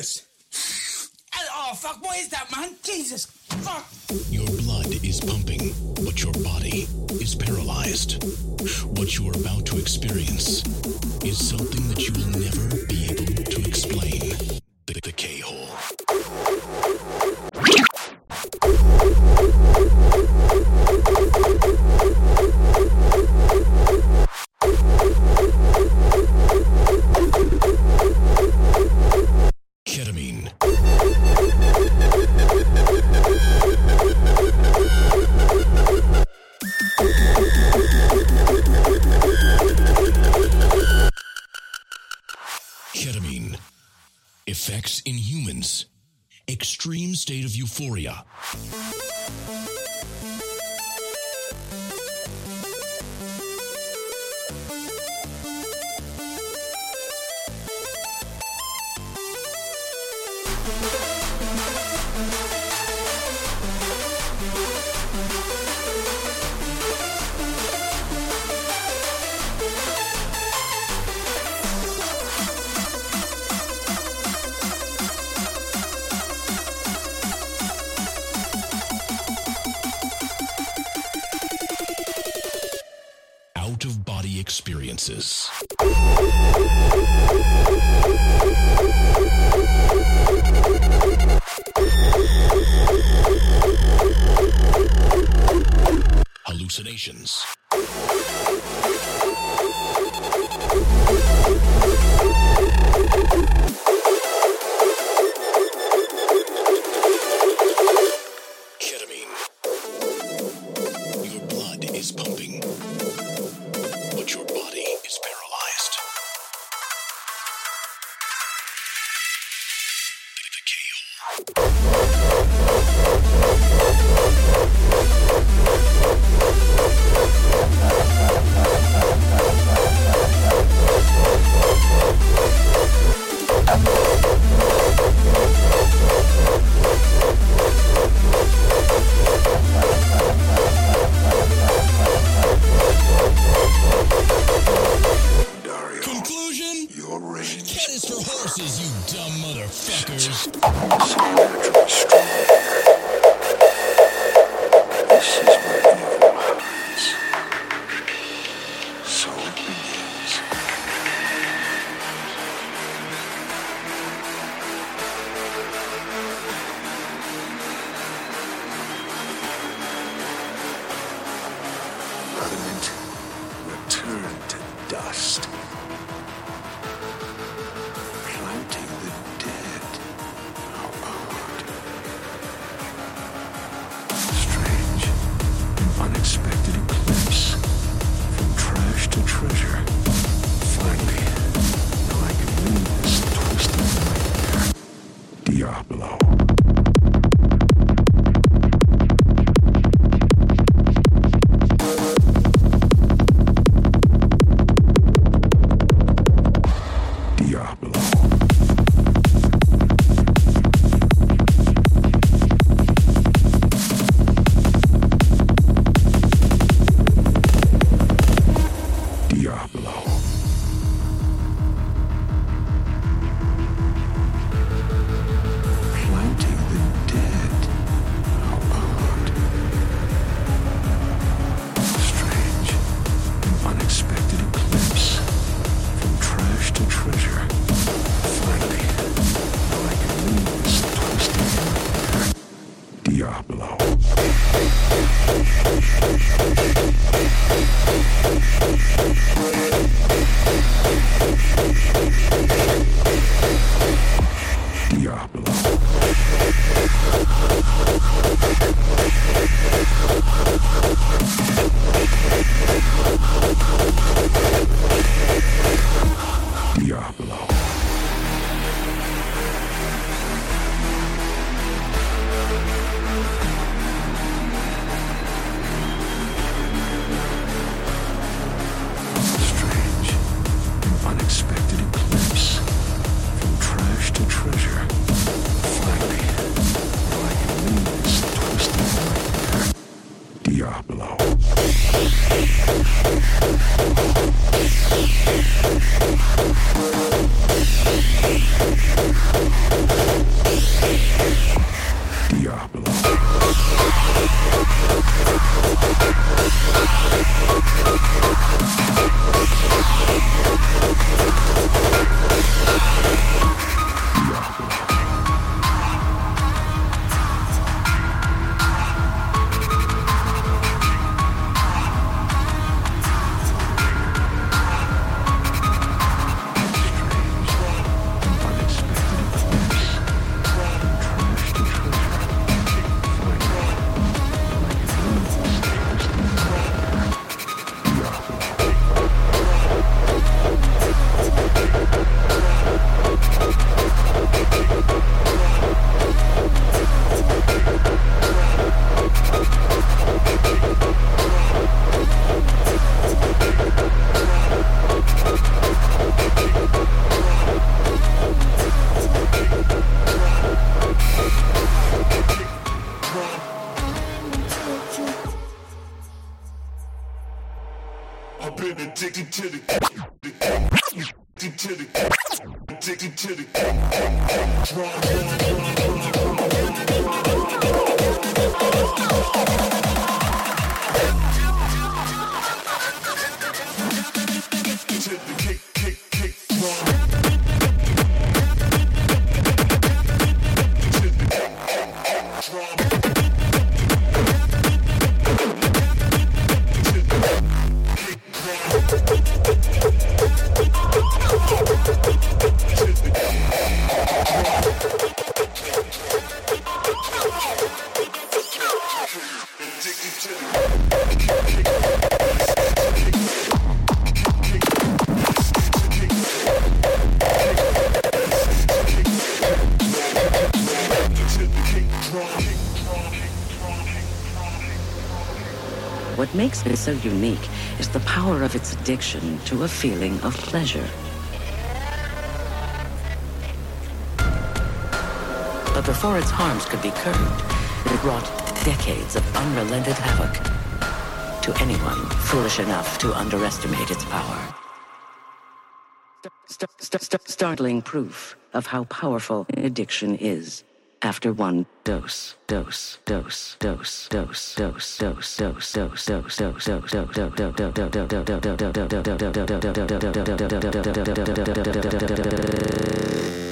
move makes it so unique is the power of its addiction to a feeling of pleasure. But before its harms could be curbed, it wrought decades of unrelented havoc to anyone foolish enough to underestimate its power. St- st- st- startling proof of how powerful addiction is. After one dose, dose, dose, dose, dose, dose, dose, dose, dose, dose, dose, dose, dose, to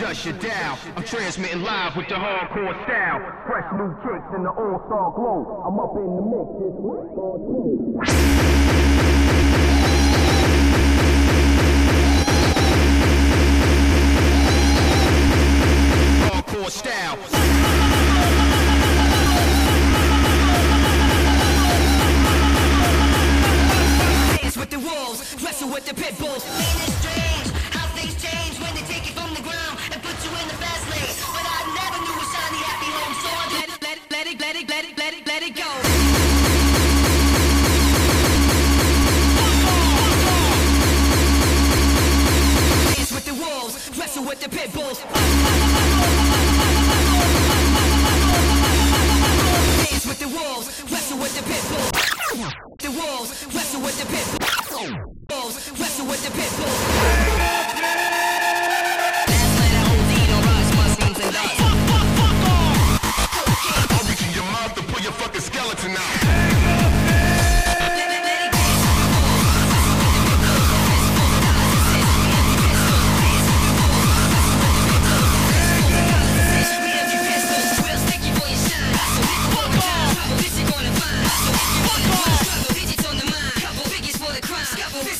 down. I'm transmitting live with the hardcore style. Fresh new tricks in the all-star glow. I'm up in the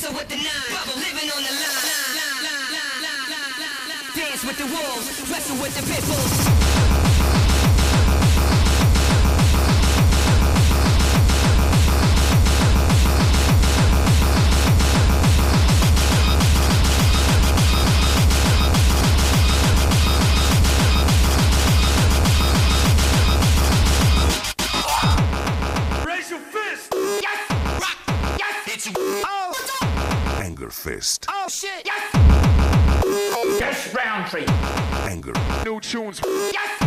Whistle with the nine, bubble living on the line. Dance with the wolves, wrestle with the pit bulls. tunes. Yes!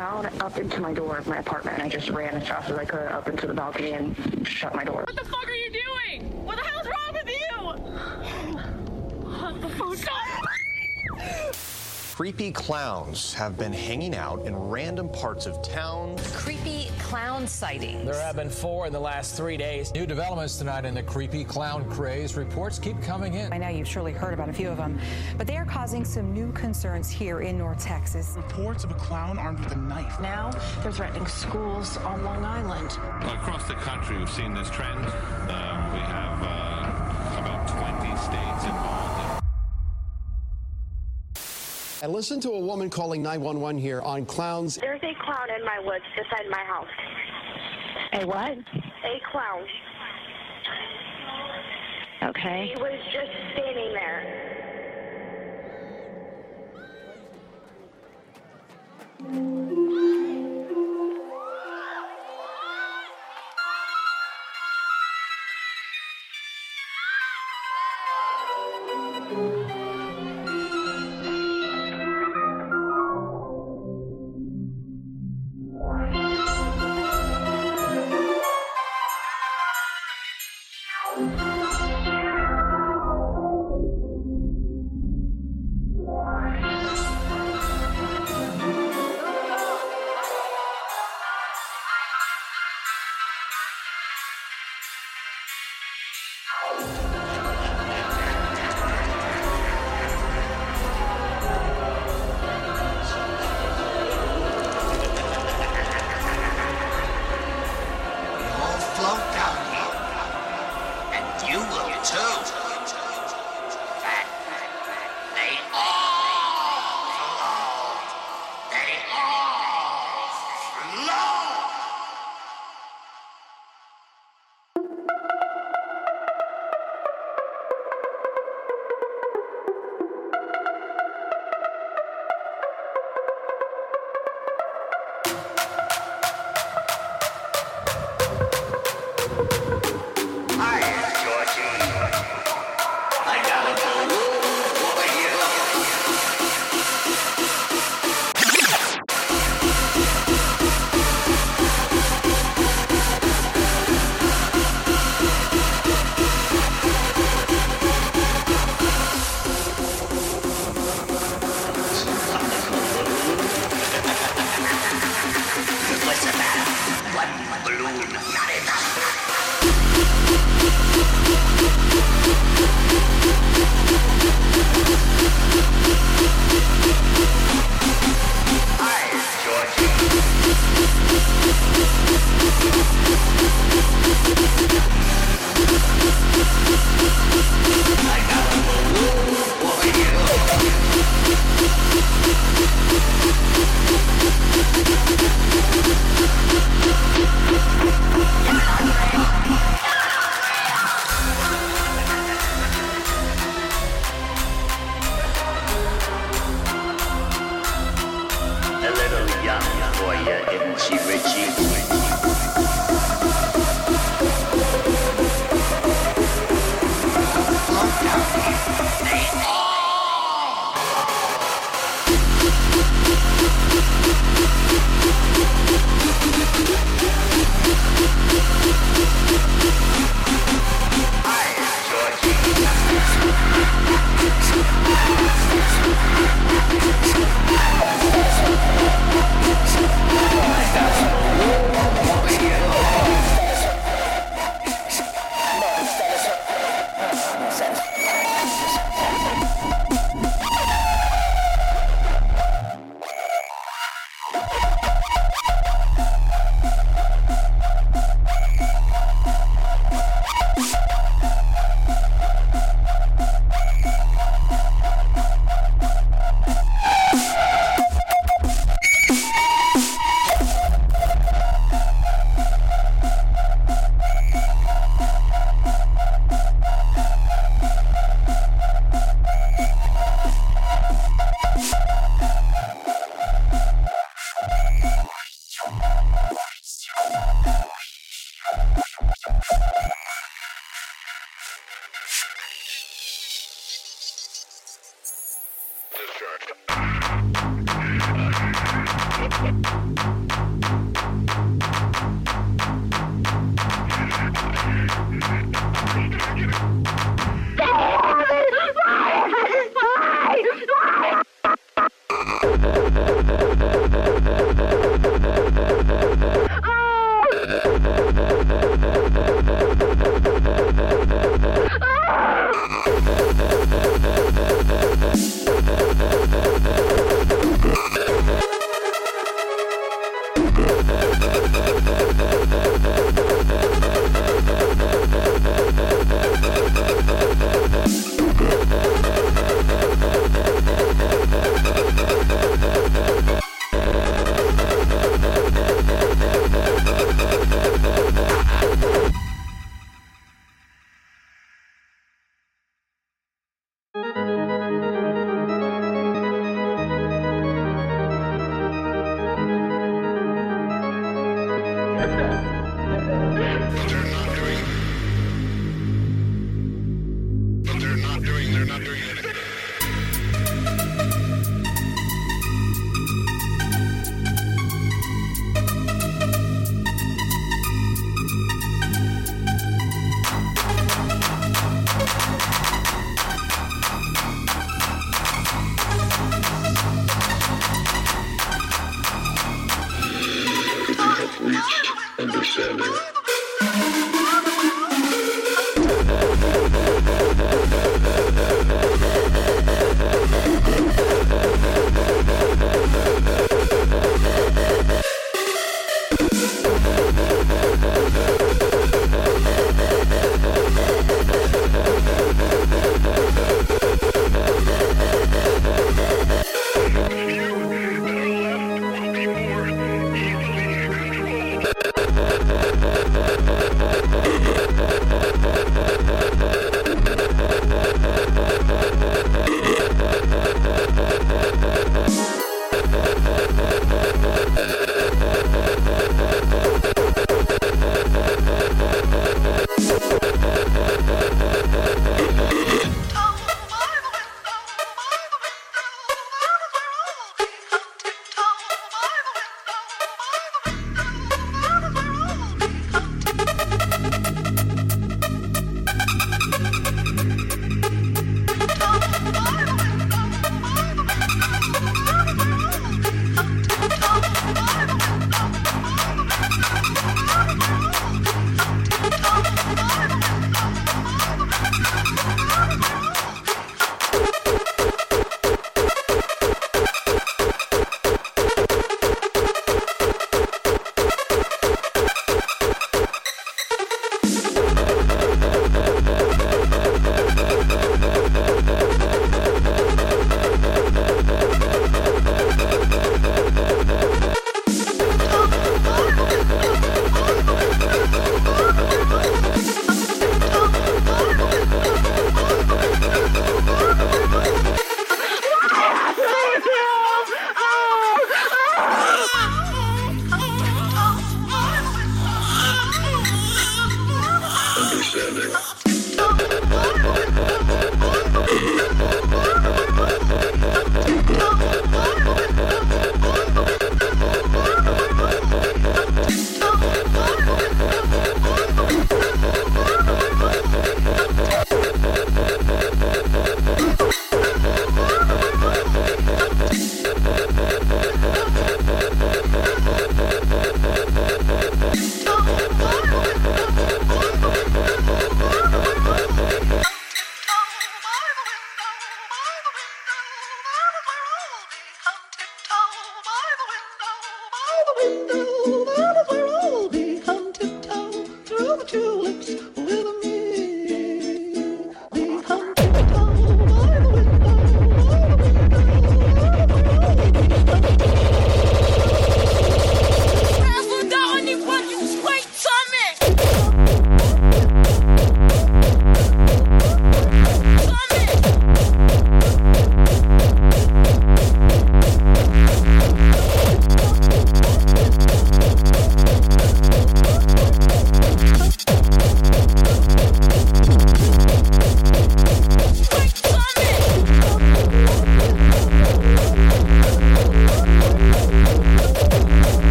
Clown up into my door of my apartment, and I just ran as fast as I could up into the balcony and shut my door. What the fuck are you doing? What the hell's wrong with you? What the fuck? Stop! Creepy clowns have been hanging out in random parts of town. Creepy clown sightings. There have been four in the last three days. New developments tonight in the creepy clown craze. Reports keep coming in. I know you've surely heard about a few of them, but they are causing some new concerns here in North Texas. Reports of a clown armed with a knife. Now they're threatening schools on Long Island. Across the country, we've seen this trend. Um, we have uh, about 20 states involved. I listened to a woman calling 911 here on clowns. There's a clown in my woods beside my house. A what? A clown. Okay. He was just standing there.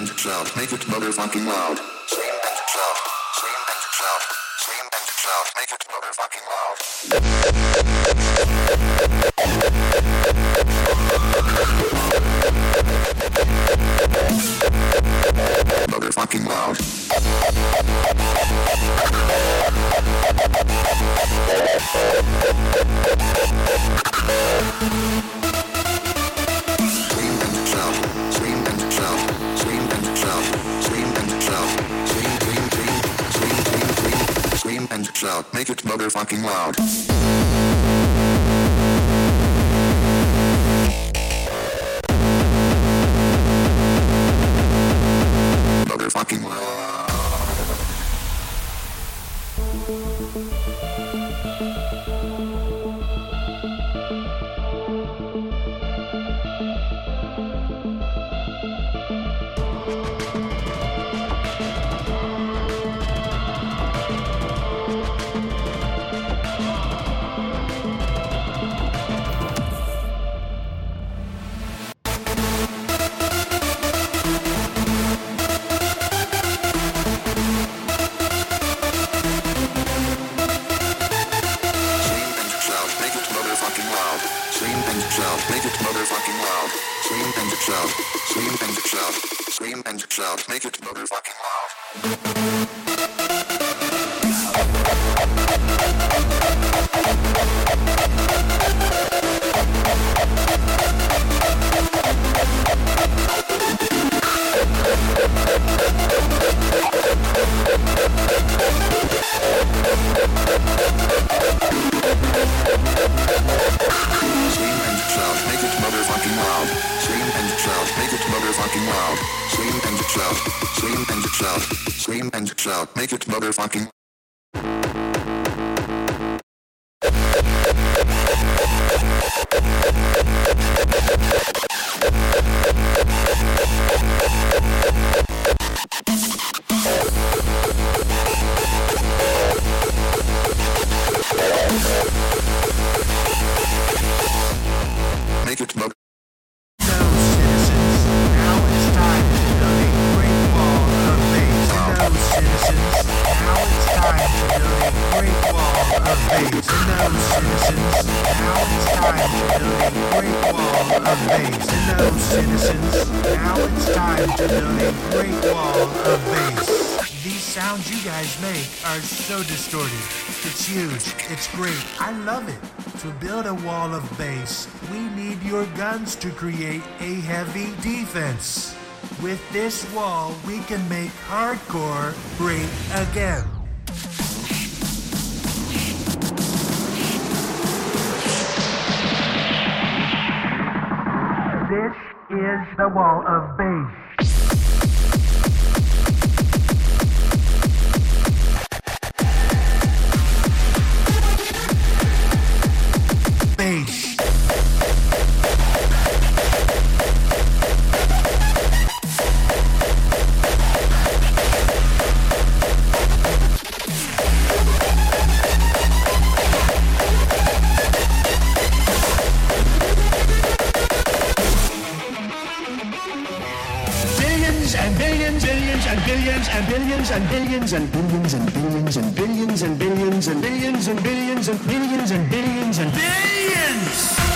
And shout, make it motherfucking loud. Scream and shout, scream and shout, scream and shout, make it motherfucking huge. It's great. I love it. To build a wall of bass, we need your guns to create a heavy defense. With this wall, we can make hardcore great again. This is the wall of bass. space. Billions and billions and billions and billions and billions and billions and billions and billions and billions and billions and billions and billions. Billions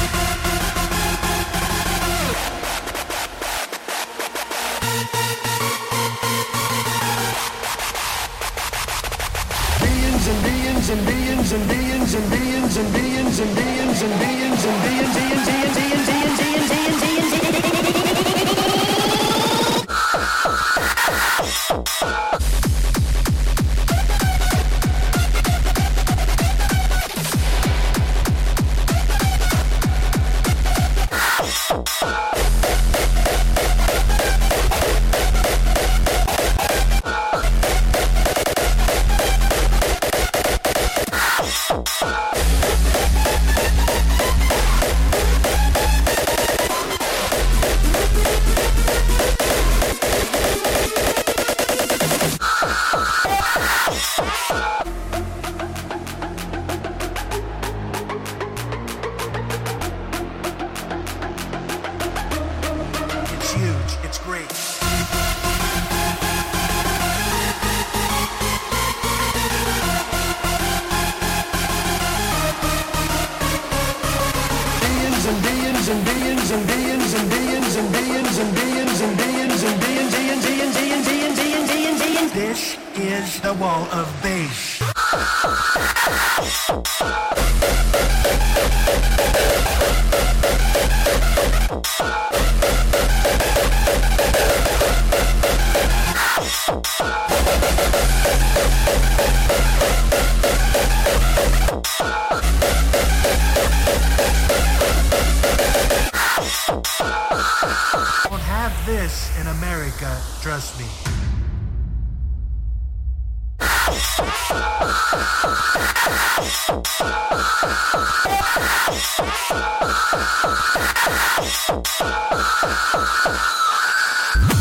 Thank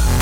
you.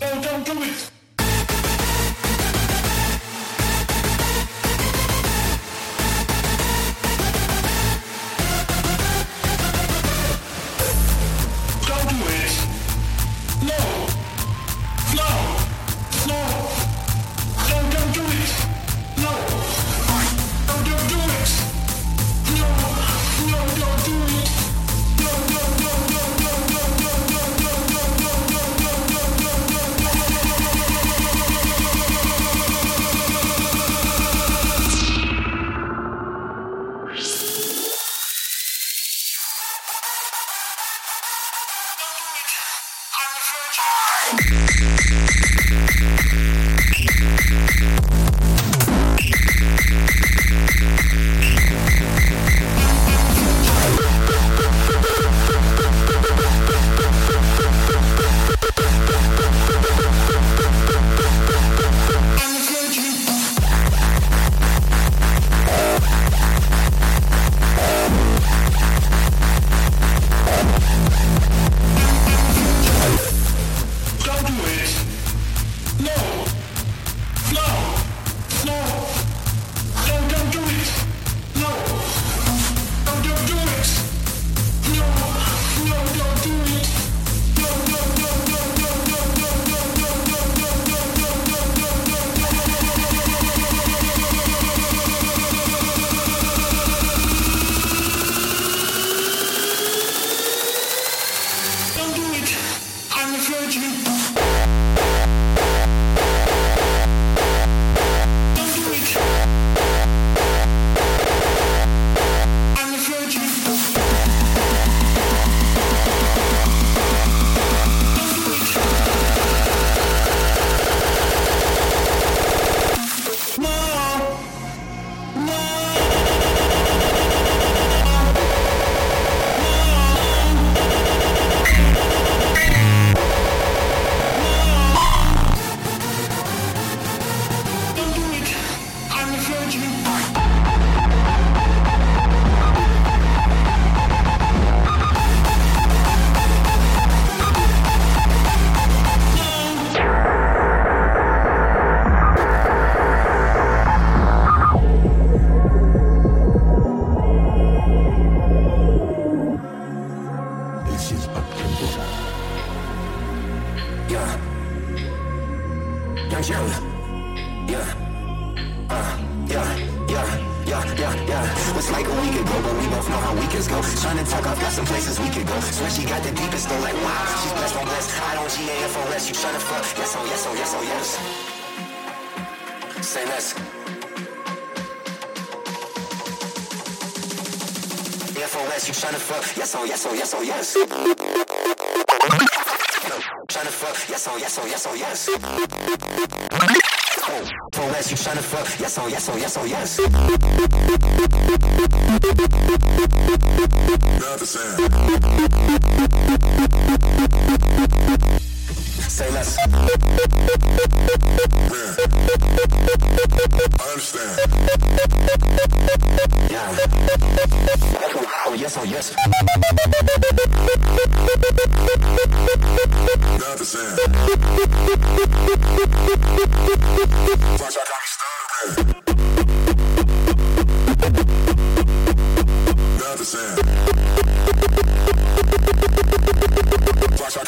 No, don't do it!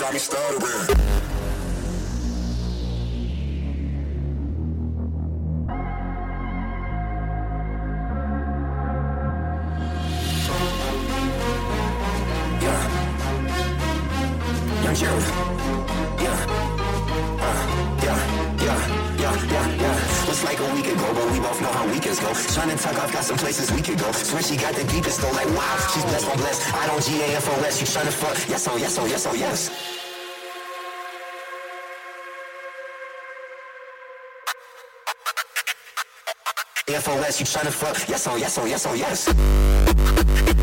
got me stuttering. F O S. You tryna fuck? Yes, oh, yes, oh, yes, oh, yes.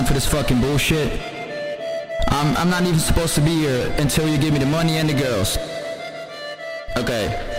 time for this fucking bullshit. I'm, I'm not even supposed to be here until you give me the money and the girls. Okay,